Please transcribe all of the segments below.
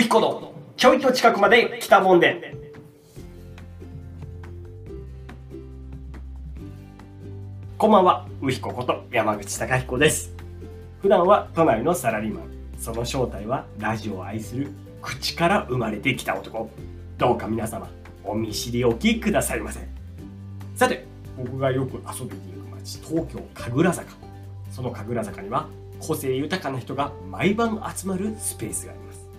ウヒコのちょいと近くまで来たもんで。こんばんは、ウヒコこと山口隆彦です。普段は都内のサラリーマン。その正体はラジオを愛する口から生まれてきた男。どうか皆様、お見知りおきくださいませ。さて、僕がよく遊びに行く街、東京神楽坂。その神楽坂には個性豊かな人が毎晩集まるスペースがあります。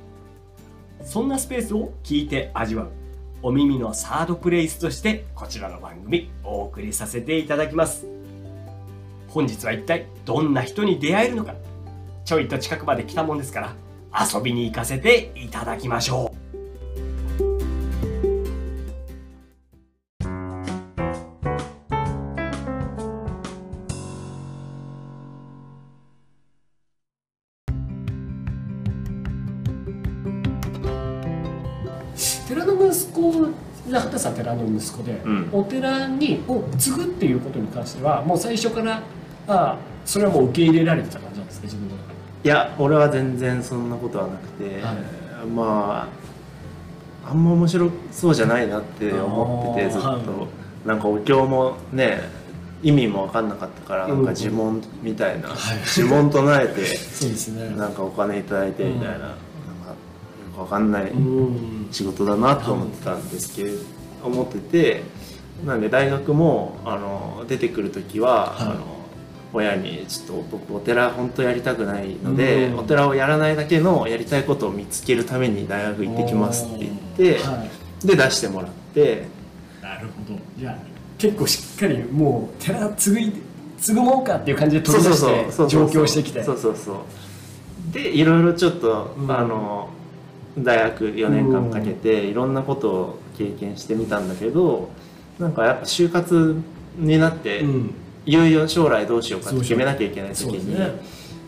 そんなスペースを聞いて味わう。お耳のサードプレイスとしてこちらの番組お送りさせていただきます。本日は一体どんな人に出会えるのかちょいと近くまで来たもんですから遊びに行かせていただきましょう息子畑さん寺の息子で、うん。お寺にを継ぐっていうことに関してはもう最初からあそれはもう受け入れられてた感じなんですか自分の中で。いや俺は全然そんなことはなくて、はい。まああんま面白そうじゃないなって思っててずっと、はなんかお経もね意味も分かんなかったから、うん。なんか呪文みたいな、はい。呪文唱えて そうですね。なんかお金いただいてみたいな,、なん分かんないうん。仕事だなと思ってたんですけど、思っててなんで大学もあの出てくる時は、はい。あの親にちょっと僕お寺本当やりたくないので、うん。お寺をやらないだけのやりたいことを見つけるために大学行ってきますって言って、はい。で出してもらって。なるほど。じゃあ結構しっかりもう寺継ぐい継ぐもんかっていう感じで飛び出して上京してきて。そうそうそう。でいろいろちょっと、うん。あの大学4年間かけていろんなことを経験してみたんだけどなんかやっぱ就活になって、うん。いよいよ将来どうしようかって決めなきゃいけない時に、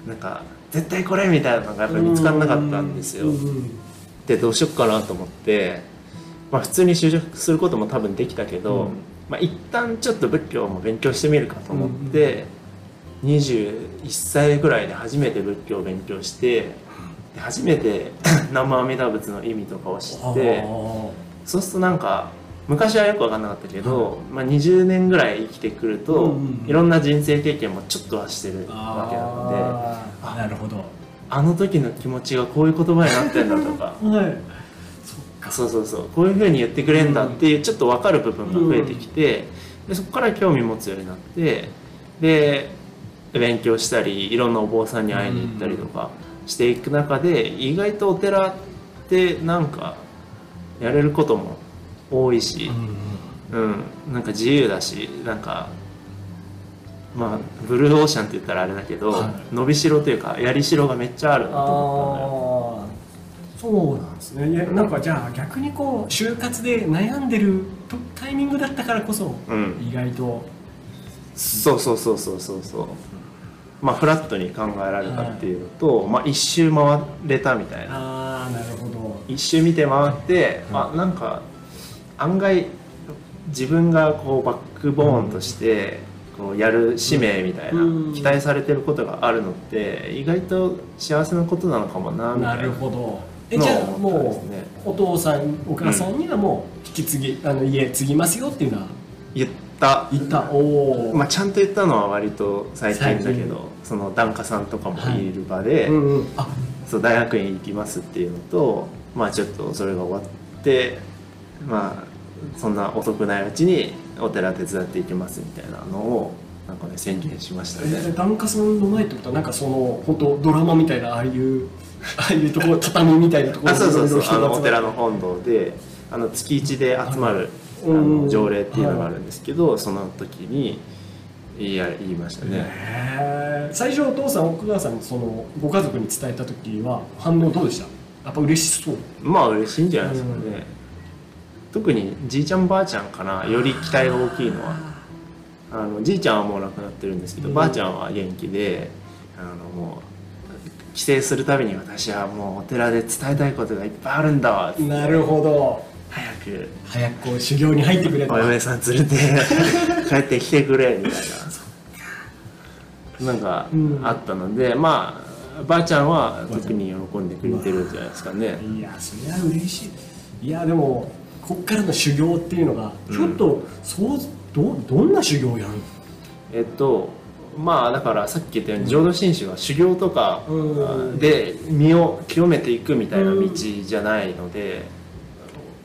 なんか絶対これみたいなのがやっぱり見つからなかったんですよ。でどうしよっかなと思って、まあ、普通に就職することも多分できたけど、うん。まあ、一旦ちょっと仏教も勉強してみるかと思って、21歳ぐらいで初めて仏教を勉強してで初めて 南無阿弥陀仏の意味とかを知ってそうするとなんか昔はよく分かんなかったけど、まあ、20年ぐらい生きてくると、うんうんいろんな人生経験もちょっとはしてるわけなのでなるほど。あの時の気持ちがこういう言葉になってんだとか。はい。そっか。そうそうそう。こういうふうに言ってくれんだっていうちょっと分かる部分が増えてきて、でそこから興味持つようになってで勉強したりいろんなお坊さんに会いに行ったりとかしていく中で意外とお寺ってなんかやれることも多いし、うん、なんか自由だしなんかまあブルーオーシャンって言ったらあれだけど、はい。伸びしろというかやりしろがめっちゃあるなと思ったのよ。ああそうなんですね。いやなんかじゃあ逆にこう就活で悩んでるとタイミングだったからこそ、うん。意外と。そうそうそうそうそうそうまあフラットに考えられたっていうのと、まあ一周回れたみたいな。ああなるほど。一周見て回って、あなんか案外自分がこうバックボーンとしてこうやる使命みたいな、うん。期待されてることがあるのって意外と幸せなことなのかもなみたな。いるなほど。えのじゃあもね。うお父さんお母さんにはもう引き継ぎ、あの家継ぎますよっていうのは言った。言った。おお、まあ、ちゃんと言ったのは割と最近だけどその檀家さんとかもいる場で、うんうん、あ。そう大学院行きますっていうのとまあちょっとそれが終わってまあそんな遅くないうちにお寺手伝っていきますみたいなのをなんかね宣言しましたえー、ね。檀家さんの前ってことはなんかその本当ドラマみたいなああいう ああいうところ畳みたいなところあそうそうそう。あのお寺の本堂であの月一で集まるあうん。の条例っていうのがあるんですけどその時に言いや言いましたね。へー。最初お父さんお母さんにそのご家族に伝えた時は反応どうでした？やっぱ嬉しそう。まあ嬉しいんじゃないですかね。特にじいちゃんばあちゃんかな。より期待が大きいのは。あのじいちゃんはもう亡くなってるんですけど、うん。ばあちゃんは元気であのもう帰省するたびに私はもうお寺で伝えたいことがいっぱいあるんだわなるほど早く。早くこう修行に入ってくれと。お嫁さん連れて 帰ってきてくれみたいな。なんかうん。あったので、まあばあちゃんは特に喜んでくれてるんじゃないですかね。いやそりゃ嬉しい。いやでもこっからの修行っていうのがちょっと、そうどどんな修行をやるのえっとまあだからさっき言ったように浄土真宗は修行とかうん。で身を清めていくみたいな道じゃないので、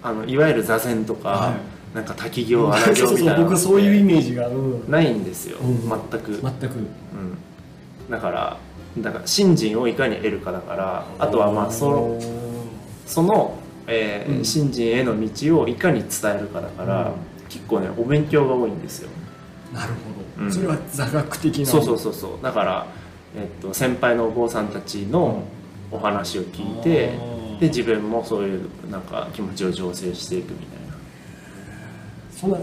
あのいわゆる座禅とか、はなんか滝行 荒行みたいな僕そういうイメージが、うん、ないんですよ、うん。全く、全く。うん、だからだから信心をいかに得るかだからあとはまあそのその、えーうん。信心への道をいかに伝えるかだから、うん。結構ねお勉強が多いんですよ。なるほど、うん。それは座学的な。そうそうそうそう。だから、えっと、先輩のお坊さんたちのお話を聞いて、で自分もそういうなんか気持ちを醸成していくみたいな。そんな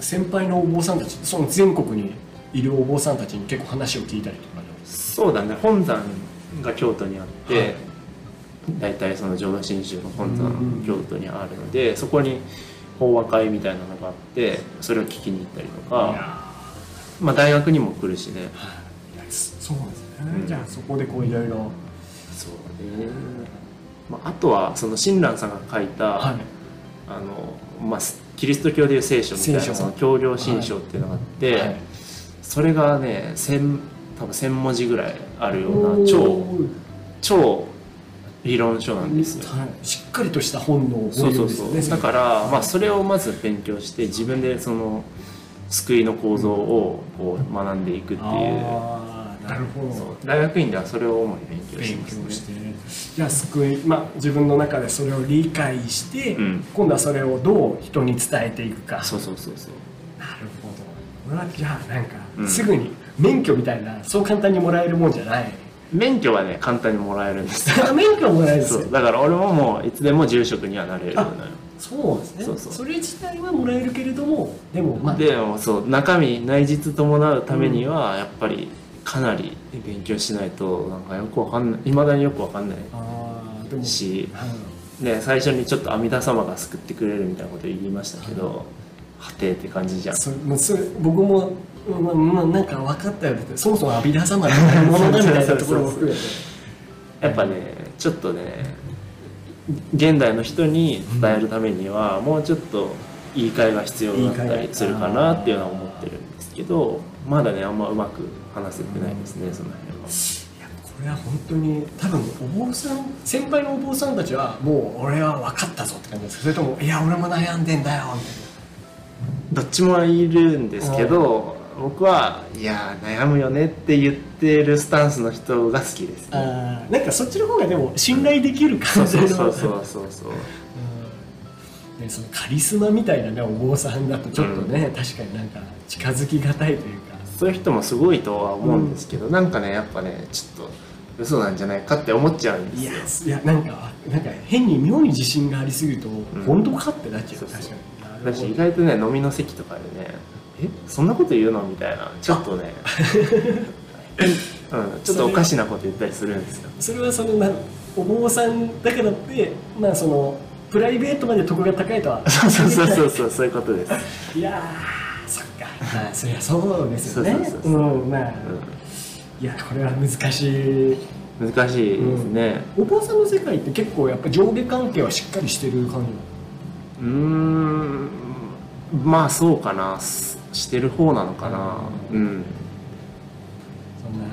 先輩のお坊さんたちその全国にいるお坊さんたちに結構話を聞いたりとかそうだね。本山が京都にあって、はい。大体その浄土真宗の本山京都にあるのでそこに法話会みたいなのがあってそれを聞きに行ったりといか、やまあ、大学にも来るしね。ーい。やそうなんですね、うんじゃあそこでこういろいろ。そうね、まあ、あとはその親鸞さんが書いた、はい。あのまあ、キリスト教でいう聖書みたいなその教領新書っていうのがあって、はい。それがね千多分1000文字ぐらいあるような超超理論書なんですよ。はい、しっかりとした本のそうそうそう。だから、まあ、それをまず勉強して自分でその救いの構造をこう学んでいくっていうなるほど。大学院ではそれを主に勉強して勉ますね。じゃあ救い、まあ、自分の中でそれを理解して、うん。今度はそれをどう人に伝えていくか。そうそうそうそう。なるほど。じゃあなんか、うん。すぐに免許みたいなそう簡単にもらえるもんじゃない。免許はね簡単にもらえるんです。免許もらえるんですよそう。だから俺ももういつでも住職にはなれるのよ。そうですね。そうそう。れ自体はもらえるけれどもでもまあでもそう中身内実伴うためにはやっぱりかなり勉強しないとなんかよくわかんない。いまだによくわかんないし、はい。ね、最初にちょっと阿弥陀様が救ってくれるみたいなこと言いましたけどはてって感じじゃん。そもうそれ僕も、まあまあ、なんか分かったよってそもそも阿弥陀様って何者だみたいなところも含めて。やっぱねちょっとね現代の人に伝えるためにはもうちょっと言い換えが必要だったりするかなっていうのは思ってるんですけどまだねあんまうまく話せてないですねその辺は。いやこれは本当に多分お坊さん先輩のお坊さんたちはもう俺は分かったぞって感じです。かそれともいや俺も悩んでんだよみたいどっちもいるんですけど僕はいや悩むよねって言ってるスタンスの人が好きですなね。あーなんかそっちの方がでも信頼できる感じうそうそうそうそう。うん。でそのカリスマみたいなねお坊さんだとちょっとね、確かになんか近づきがたいというかそういう人もすごいとは思うんですけど、なんかねやっぱねちょっと嘘なんじゃないかって思っちゃうんいですよ。やいやなんかなんか変に妙に自信がありすぎると、ん。本当かってなっちゃう。そう確かに。だし意外とね飲みの席とかでねえそんなこと言うの？みたいなちょっとね うん、ちょっとおかしなこと言ったりするんですよ。それはそのなお坊さんだからってまあそのプライベートまで得が高いとは そうそうそうそうそうそういうことです、いやーそっかまあそりゃそうですよね。そうそうそうそう。うんまあ。いやこれは難しい。うん、難しいですね。お坊さんの世界って結構やっぱ上下関係はしっかりしてる感じ。うーん。まあそうかな。すしてる方なのかな。うん。そんな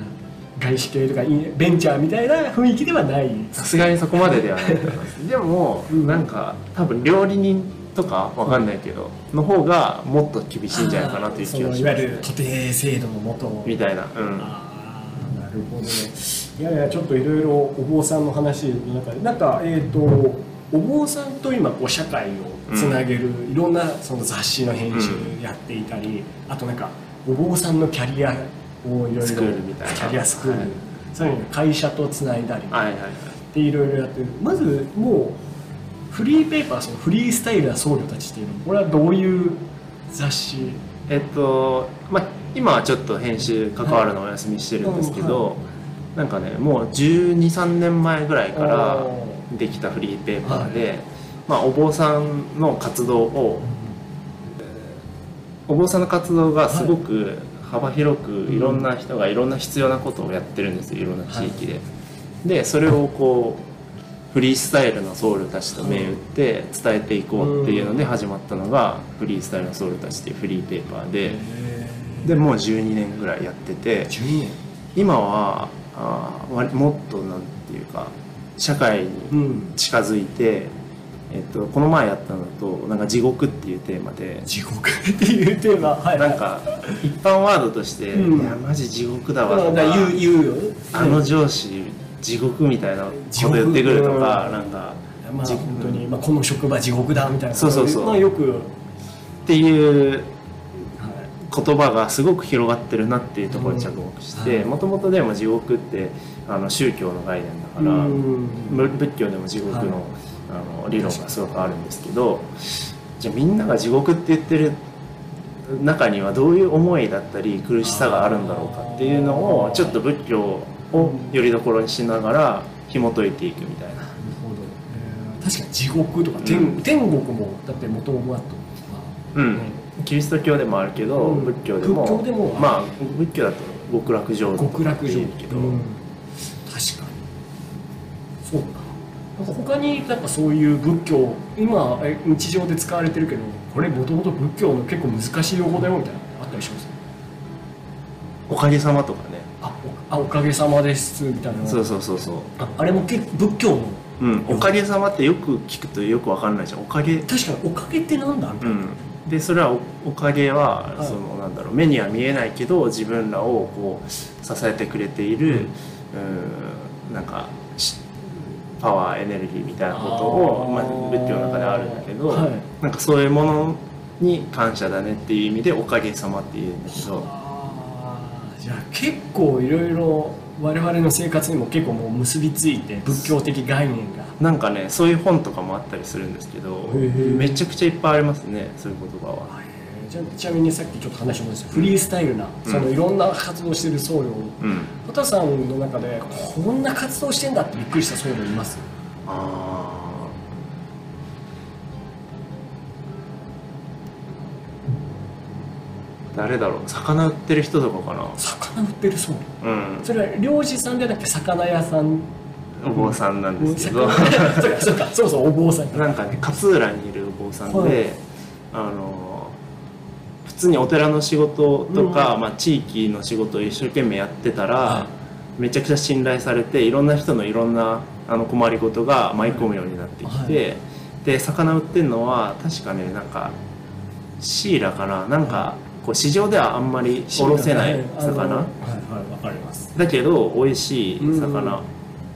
外資系とかいいベンチャーみたいな雰囲気ではない。さすがにそこまでではないと思います。でもうん。なんか多分料理人とかわかんないけどの方がもっと厳しいんじゃないかなという気がしそのいわゆる徒弟制度のもと。みたいな。うん。ああなるほどね。いやいやちょっといろいろお坊さんの話の中で。なんかえっ、とお坊さんと今こう社会をつなげる、いろんなその雑誌の編集やっていたり、あとなんかお坊さんのキャリアをいろいろキャリアスクール、はいさらに会社とつないだりはいはいはい。でいろいろやってる。まずもうフリーペーパーそのフリースタイルな僧侶たちっていうのこれはどういう雑誌？えっとまあ今はちょっと編集関わるのお休みしてるんですけど、なんかねもう1 2 3年前ぐらいからおできたフリーペーパーで、まあ、お坊さんの活動をお坊さんの活動がすごく幅広くいろんな人がいろんな必要なことをやってるんですよいろんな地域で。でそれをこうフリースタイルのソウルたちと銘打って伝えていこうっていうので始まったのが「フリースタイルのソウルたち」っていうフリーペーパーででもう12年ぐらいやってて12年。今はあもっとなんていうか社会にうん。近づいて、えっと、この前やったのとなんか地獄っていうテーマで地獄っていうテーマ。はいなんか一般ワードとして「うん。いやマジ地獄だわ」とかだから言う言うよ。あの上司地獄みたいなこと言ってくるとかなんか地まあ本当に、まあ、この職場地獄だみたいな。そうそうそう。まあよく、っていうはい言葉がすごく広がってるなっていうところに着目してうんもともとでも地獄ってあの宗教の概念だからうん。ぶ仏教でも地獄の,、はい。あの理論がすごくあるんですけどじゃあみんなが地獄って言ってる中にはどういう思いだったり苦しさがあるんだろうかっていうのをちょっと仏教をよりどころにしながら紐解いていくみたいな。なるほど、えー確かに地獄とか天,、うん。天国もだって元々だとう。ん、キリスト教でもあるけど、うん。仏教でも仏教でもまあ仏教だと極楽浄土極楽浄土。けど、うん。確かに。そうか。なんか他になんかそういう仏教今え日常で使われてるけどこれもともと仏教の結構難しい用語だよみたいなのあったりします？おかげさまとかねあおかげさまですみたいな。そうそうそうそう、ああれも仏教のうん、おかげさまってよく聞くとよくわかんないじゃん。おかげ。確かにおかげってなんだ？みたいな、うん。でそれはおおかげは、はい。そのなんだろう。目には見えないけど自分らをこう支えてくれている、うん、なんかしパワーエネルギーみたいなことをまあ、仏教の中であるんだけど、はい。なんかそういうものに感謝だねっていう意味でおかげさまっていうんだけどじゃあ結構いろいろ我々の生活にも結構もう結びついて仏教的概念が。なんかねそういう本とかもあったりするんですけどめちゃくちゃいっぱいありますねそういう言葉は。じゃあちなみにさっきちょっと話し戻してフリースタイルな、うん。そのいろんな活動してる僧侶。うん。畑さんの中でこんな活動してんだってびっくりした僧侶います？あー誰だろう？魚売ってる人とかかな？魚売ってる僧侶うん。それは漁師さんじゃなくて魚屋さん。お坊さんなんですけど。魚そうかそうかそうそうお坊さん。なんかね勝浦にいるお坊さんで、はい。あの普通にお寺の仕事とか、まあ、地域の仕事を一生懸命やってたら、はめちゃくちゃ信頼されていろんな人のいろんなあの困りごとが舞い込むようになってきて、はで魚売ってるのは確かねなんかシイラかな？なんかこう市場ではあんまりおろせない魚。はいはいわかります。だけど美味しい魚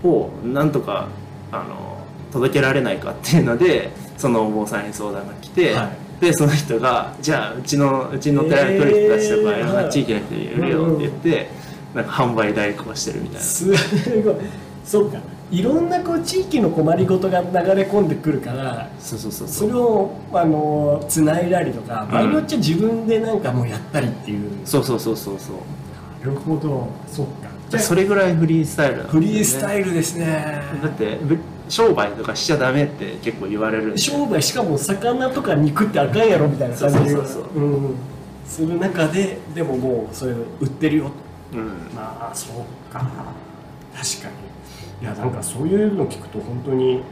をなんとかあの届けられないかっていうのでそのお坊さんに相談が来て、はい。でその人がじゃあうちのうちのお寺に来る人たちとかえー。いろんな地域の人に売るよって言って、なんか販売代行してるみたいな。すごい。そうかいろんなこう地域の困りごとが流れ込んでくるからそうそうそうそそうれをあのつないだりとか場合によっちゃ自分でなんかもうやったりっていう、そうそうそうそうそう。なるほど。そうか。じゃあそれぐらいフリースタイルね。フリースタイルですね。だってぶ商売とかしちゃダメって結構言われる商売しかも魚とか肉ってあかんやろみたいな感じでそうそうそうそう。うん。する中ででももうそういうの売ってるよと。うん。まあそうか。確かにいやなんかそういうの聞くと本当に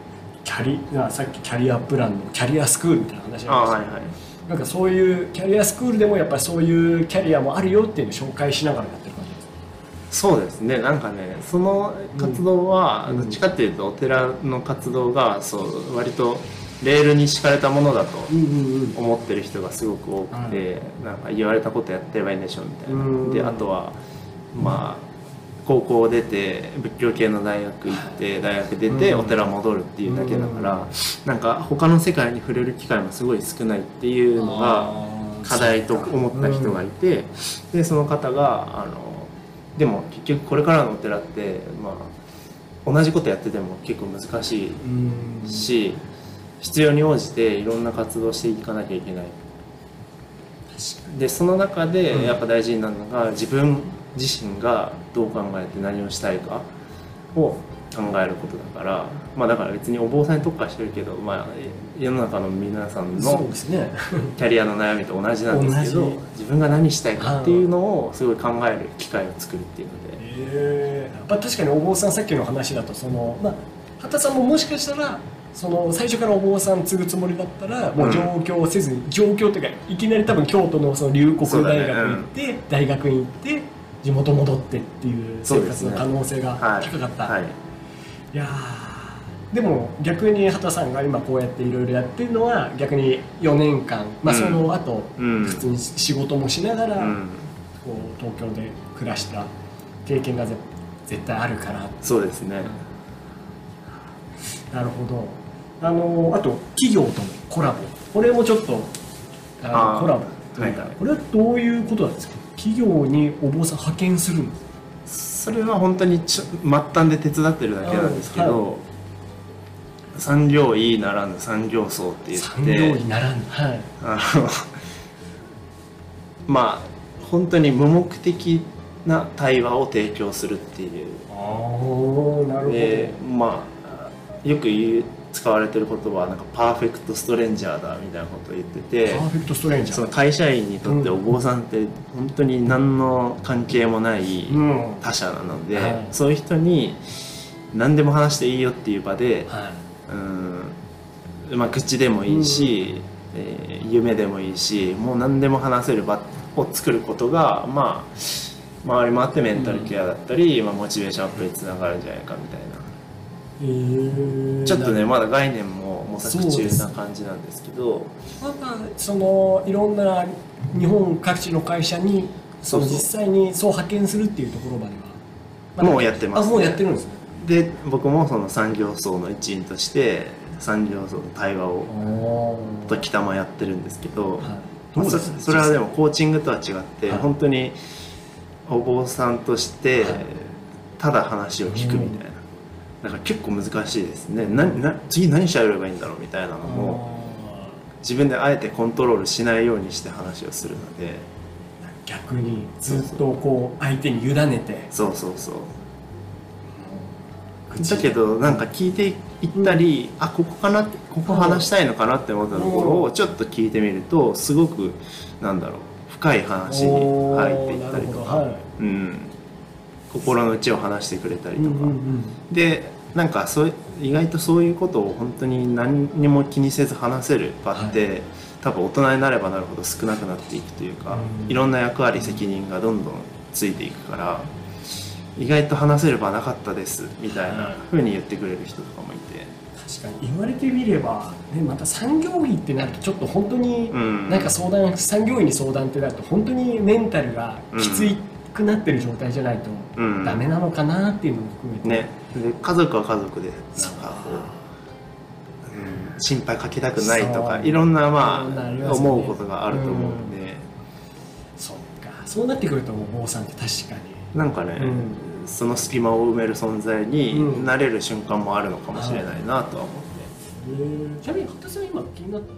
キャリあさっきキャリアプランのキャリアスクールみたいな話ありましたあはいはい。なんかそういうキャリアスクールでもやっぱりそういうキャリアもあるよっていうのを紹介しながらやってる感じです。そうですね。なんかねその活動はうん。どっちかっていうとお寺の活動がそう割とレールに敷かれたものだとうんうん思ってる人がすごく多くて、なんか言われたことやってればいいんでしょみたいな、うん。であとはまあ高校出て仏教系の大学行って大学出てうん。お寺戻るっていうだけだから、なんか他の世界に触れる機会もすごい少ないっていうのが課題と思った人がいて、でその方があのでも結局これからのお寺って、まあ、同じことやってても結構難しいうん。し必要に応じていろんな活動していかなきゃいけない。でその中でやっぱ大事になるのが自分自身がどう考えて何をしたいかを考えることだからまあだから別にお坊さんに特化してるけど、まあ、世の中の皆さんのキャリアの悩みと同じなんですけど自分が何したいかっていうのをすごい考える機会を作るっていうので。えやっぱ確かにお坊さんさっきの話だとそのまあ畑さんももしかしたらその最初からお坊さん継ぐつもりだったらもう上京せずに、上京っていうかいきなり多分京都のその龍谷大学行って、大学院行って地元戻ってっていう生活の可能性がはい高かった、はい。いやー。でも逆に畑さんが今こうやっていろいろやってるのは逆に4年間、まあ、うんその後、うん。普通に仕事もしながら、うん、こう東京で暮らした経験がぜ絶対あるから。そうですね。なるほど。あのあと企業とのコラボ。これもちょっとあのコラボというか、はいはい。これはどういうことなんですか？企業にお坊さん派遣するんですそれは本当にちょ末端で手伝ってるだけなんですけど、産業医ならぬ産業層って言産業ってにならんはい。あの まあ本当に無目的な対話を提供するっていう。ああなるほど、でまあよく言う使われてる言葉はなんかパーフェクトストレンジャーだみたいなことを言っててパーフェクトストレンジャー。その会社員にとってお坊さんって本当に何の関係もないうん。他者なので、はい。そういう人に何でも話していいよっていう場ではい。うん、まあ、口でもいいし、えー夢でもいいしもう何でも話せる場を作ることがまあ周りもあってメンタルケアだったり、まあ、モチベーションアップにつながるんじゃないかみたいな。えー。ちょっとねまだ概念も模索中な感じなんですけど。またそのいろんな日本各地の会社にその実際にそう派遣するっていうところまでは。まだもうやってますね。あもうやってるんですね。で僕もその産業層の一員として産業層の対話をお時たまやってるんですけど、はい、まどあそれはでもコーチングとは違って、はい。本当にお坊さんとしてはい。ただ話を聞くみたいな、だから結構難しいですね。なな次何しゃべればいいんだろうみたいなのも自分であえてコントロールしないようにして話をするので。逆にずっとこう相手に委ねて。そうそうそう。口だけどなんか聞いていったり、あここかなってここ話したいのかなって思ったところをちょっと聞いてみるとすごくなんだろう深い話に入っていったりとか、はい。うん、心の内を話してくれたりとか、でなんかそう意外とそういうことを本当に何にも気にせず話せる場って、多分大人になればなるほど少なくなっていくというか、うん。いろんな役割責任がどんどんついていくから意外と話せる場なかったですみたいなふうに言ってくれる人とかもいて、確かに言われてみれば、ね、また産業医ってなるとちょっと本当にうん。なんか相談産業医に相談ってなると本当にメンタルがきついくなってる状態じゃないとうん。ダメなのかなっていうのも含めて、ね。で家族は家族でなんかこう、うん心配かけたくないとかいろんなまあね。思うことがあると思うんで、そっか。そうなってくるとお坊さんって確かに。なんかね、うその隙間を埋める存在にうん。なれる瞬間もあるのかもしれないなとは思って、ちなみに畑さん今気になった